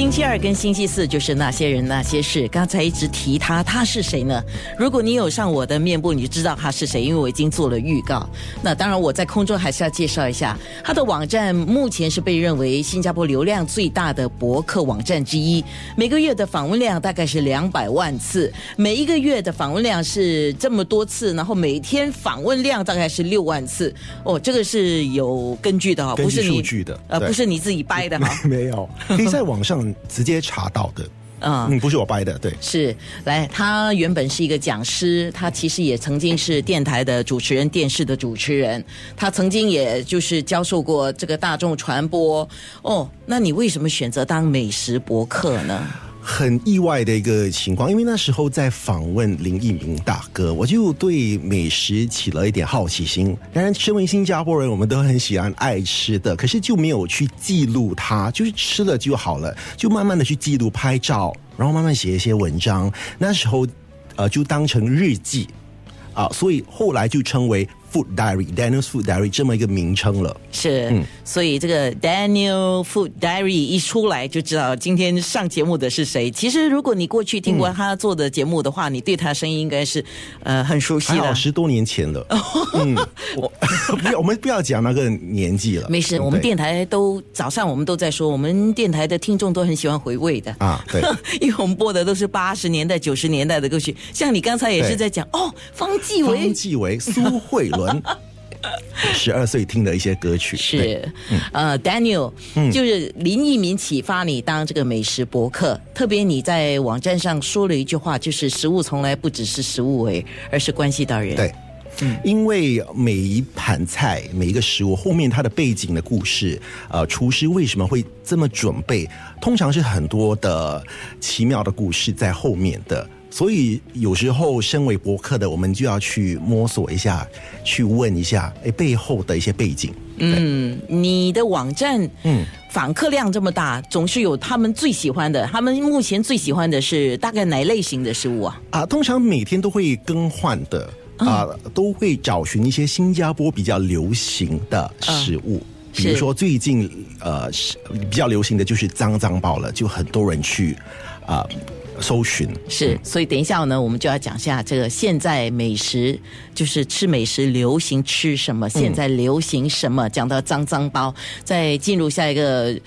星期二跟星期四就是那些人那些事。刚才一直提他，他是谁呢？如果你有上我的面部，你就知道他是谁，因为我已经做了预告。那当然，我在空中还是要介绍一下他的网站。目前是被认为新加坡流量最大的博客网站之一，每个月的访问量大概是两百万次，每一个月的访问量是这么多次，然后每天访问量大概是六万次。哦，这个是有根据的不是你数据的呃，不是你自己掰的哈。没有，可以 在网上直接查到的。嗯嗯，不是我掰的，对。是，来，他原本是一个讲师，他其实也曾经是电台的主持人、电视的主持人，他曾经也就是教授过这个大众传播。哦，那你为什么选择当美食博客呢？很意外的一个情况，因为那时候在访问林奕明大哥，我就对美食起了一点好奇心。当然，身为新加坡人，我们都很喜欢爱吃的，可是就没有去记录它，就是吃了就好了，就慢慢的去记录、拍照，然后慢慢写一些文章。那时候，呃，就当成日记啊，所以后来就称为 Food Diary，Daniel's Food Diary 这么一个名称了。是，嗯所以这个 Daniel Food Diary 一出来就知道今天上节目的是谁。其实如果你过去听过他做的节目的话，你对他声音应该是呃很熟悉还好的。十多年前了，嗯，我 不要，我们不要讲那个年纪了，没事，我们电台都早上我们都在说，我们电台的听众都很喜欢回味的。啊，对。因为我们播的都是八十年代、九十年代的歌曲，像你刚才也是在讲哦，方季方韦季韦、苏慧伦，十二岁听的一些歌曲，对是，呃，Daniel，、就是林奕民启发你当这个美食博客，特别你在网站上说了一句话，就是食物从来不只是食物为，而是关系到人。对。因为每一盘菜、每一个食物后面它的背景的故事，呃，厨师为什么会这么准备，通常是很多的奇妙的故事在后面的。所以有时候身为博客的，我们就要去摸索一下，去问一下，哎，背后的一些背景。嗯，你的网站，嗯，访客量这么大，总是有他们最喜欢的。他们目前最喜欢的是大概哪类型的食物啊？啊，通常每天都会更换的啊，都会找寻一些新加坡比较流行的食物。比如说最近呃是比较流行的就是脏脏包了，就很多人去啊、搜寻。是，所以等一下呢，我们就要讲一下这个现在美食，就是吃美食流行吃什么，现在流行什么。讲到脏脏包，在进入下一个。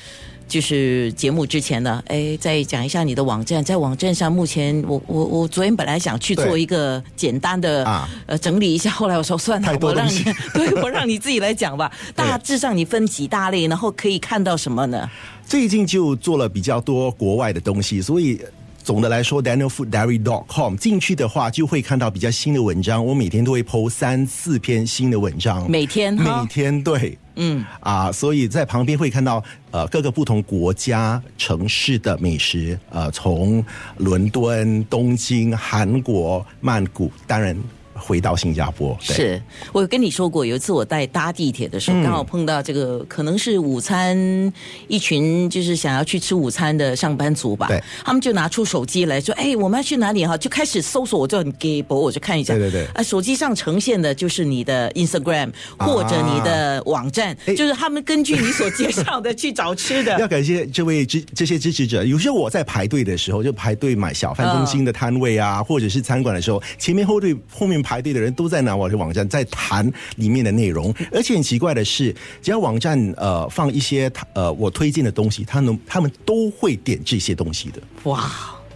就是节目之前呢，哎，再讲一下你的网站。在网站上，目前我我我昨天本来想去做一个简单的啊呃整理一下，后来我说算了我让你 对我让你自己来讲吧。大致上你分几大类，然后可以看到什么呢？最近就做了比较多国外的东西，所以。总的来说，danielfooddiary.com 进去的话，就会看到比较新的文章。我每天都会 PO 三四篇新的文章，每天每天对，嗯。啊，所以在旁边会看到呃各个不同国家城市的美食，呃，从伦敦、东京、韩国、曼谷，当然回到新加坡，是我有跟你说过，有一次我在搭地铁的时候，嗯刚好碰到这个可能是午餐一群就是想要去吃午餐的上班族吧，对他们就拿出手机来说：“哎，我们要去哪里哈？”就开始搜索，我就很 gay 博，我就看一下，对对对啊，手机上呈现的就是你的 Instagram 或者你的网站，哎就是他们根据你所介绍的去找吃的 要。感谢这位支这些支持者。有时候我在排队的时候，就排队买小贩中心的摊位啊，或者是餐馆的时候，前面后队后面排队的人都在拿我的网站在谈里面的内容。而且很奇怪的是，只要网站呃放一些呃我推荐的东西，他能他们都会点这些东西的。哇，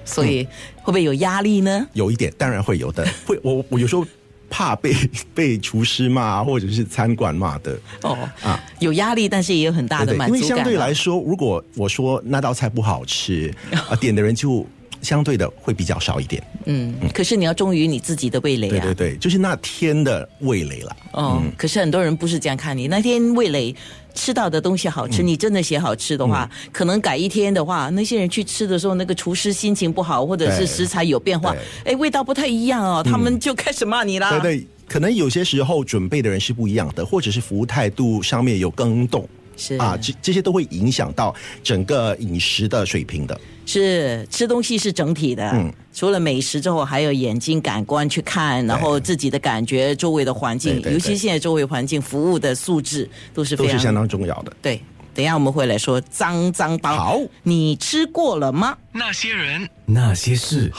所以会不会有压力呢？有一点当然会有的，会我我有时候怕被被厨师骂或者是餐馆骂的。哦啊有压力，但是也有很大的满足感。因为相对啊来说，如果我说那道菜不好吃，啊，点的人就相对的会比较少一点。嗯，可是你要忠于你自己的味蕾啊。对对对，就是那天的味蕾了。哦，可是很多人不是这样看你。那天味蕾吃到的东西好嗯吃，你真的写好吃的话，可能改一天的话，那些人去吃的时候，那个厨师心情不好，或者是食材有变化，哎，味道不太一样哦，他们就开始骂你啦。对对，可能有些时候准备的人是不一样的，或者是服务态度上面有更动。是啊，这这些都会影响到整个饮食的水平的。是吃东西是整体的，嗯除了美食之后，还有眼睛感官去看，然后自己的感觉、周围的环境，尤其现在周围环境、服务的素质都是非常都是相当重要的。对。等一下我们会来说脏脏包，好你吃过了吗？那些人，那些事。